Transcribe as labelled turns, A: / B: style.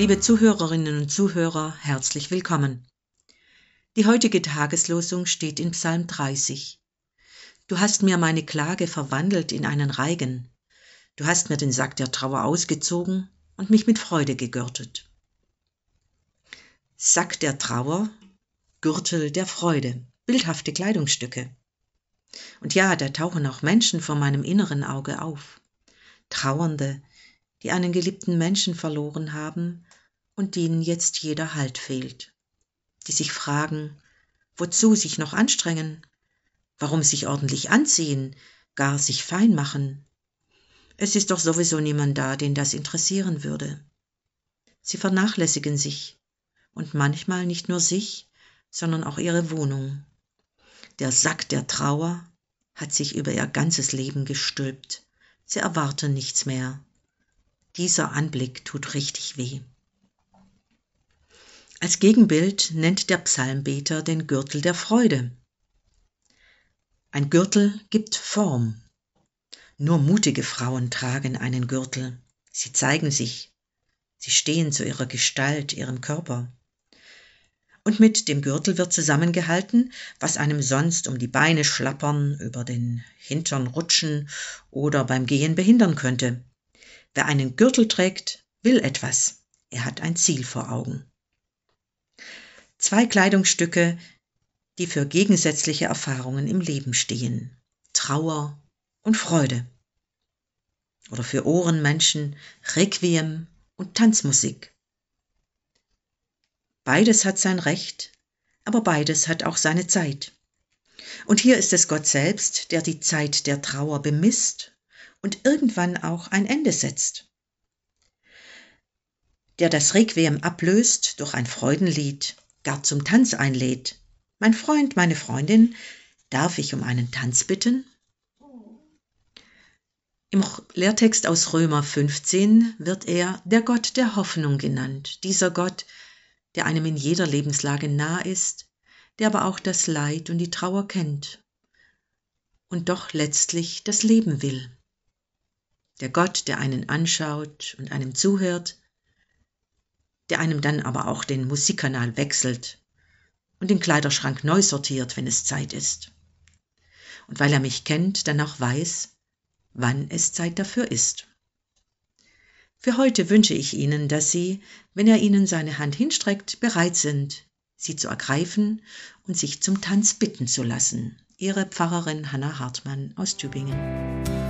A: Liebe Zuhörerinnen und Zuhörer, herzlich willkommen. Die heutige Tageslosung steht in Psalm 30. Du hast mir meine Klage verwandelt in einen Reigen. Du hast mir den Sack der Trauer ausgezogen und mich mit Freude gegürtet. Sack der Trauer, Gürtel der Freude, bildhafte Kleidungsstücke. Und ja, da tauchen auch Menschen vor meinem inneren Auge auf. Trauernde, die einen geliebten Menschen verloren haben und denen jetzt jeder Halt fehlt, die sich fragen, wozu sich noch anstrengen, warum sich ordentlich anziehen, gar sich fein machen. Es ist doch sowieso niemand da, den das interessieren würde. Sie vernachlässigen sich und manchmal nicht nur sich, sondern auch ihre Wohnung. Der Sack der Trauer hat sich über ihr ganzes Leben gestülpt. Sie erwarten nichts mehr. Dieser Anblick tut richtig weh. Als Gegenbild nennt der Psalmbeter den Gürtel der Freude. Ein Gürtel gibt Form. Nur mutige Frauen tragen einen Gürtel. Sie zeigen sich. Sie stehen zu ihrer Gestalt, ihrem Körper. Und mit dem Gürtel wird zusammengehalten, was einem sonst um die Beine schlappern, über den Hintern rutschen oder beim Gehen behindern könnte. Wer einen Gürtel trägt, will etwas. Er hat ein Ziel vor Augen. Zwei Kleidungsstücke, die für gegensätzliche Erfahrungen im Leben stehen. Trauer und Freude. Oder für Ohrenmenschen Requiem und Tanzmusik. Beides hat sein Recht, aber beides hat auch seine Zeit. Und hier ist es Gott selbst, der die Zeit der Trauer bemisst und irgendwann auch ein Ende setzt. Der das Requiem ablöst durch ein Freudenlied, gar zum Tanz einlädt. Mein Freund, meine Freundin, darf ich um einen Tanz bitten? Im Lehrtext aus Römer 15 wird er der Gott der Hoffnung genannt, dieser Gott, der einem in jeder Lebenslage nah ist, der aber auch das Leid und die Trauer kennt und doch letztlich das Leben will. Der Gott, der einen anschaut und einem zuhört, der einem dann aber auch den Musikkanal wechselt und den Kleiderschrank neu sortiert, wenn es Zeit ist. Und weil er mich kennt, dann auch weiß, wann es Zeit dafür ist. Für heute wünsche ich Ihnen, dass Sie, wenn er Ihnen seine Hand hinstreckt, bereit sind, sie zu ergreifen und sich zum Tanz bitten zu lassen. Ihre Pfarrerin Hanna Hartmann aus Tübingen.